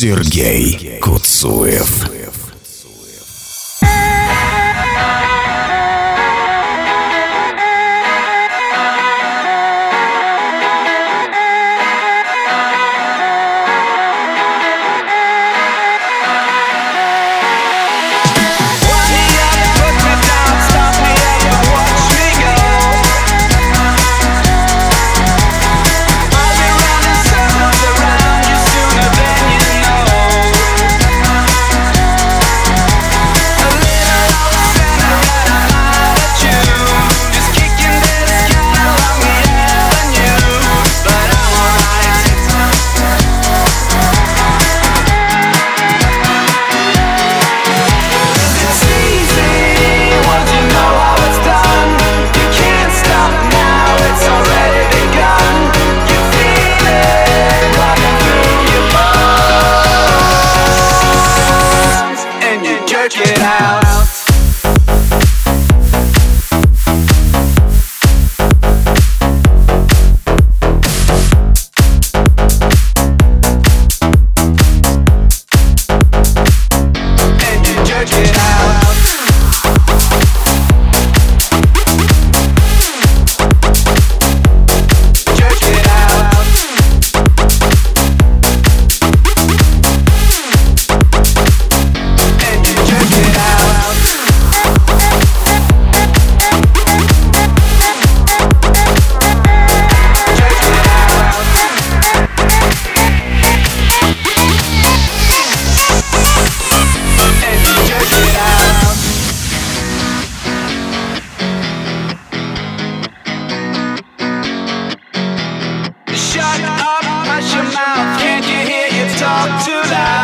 Сергей Куцуев. Talk too loud?